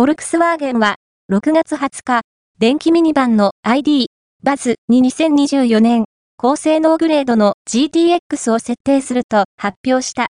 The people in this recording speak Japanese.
フォルクスワーゲンは、6月20日、電気ミニバンの ID、バズに2024年、高性能グレードの GTX を設定すると発表した。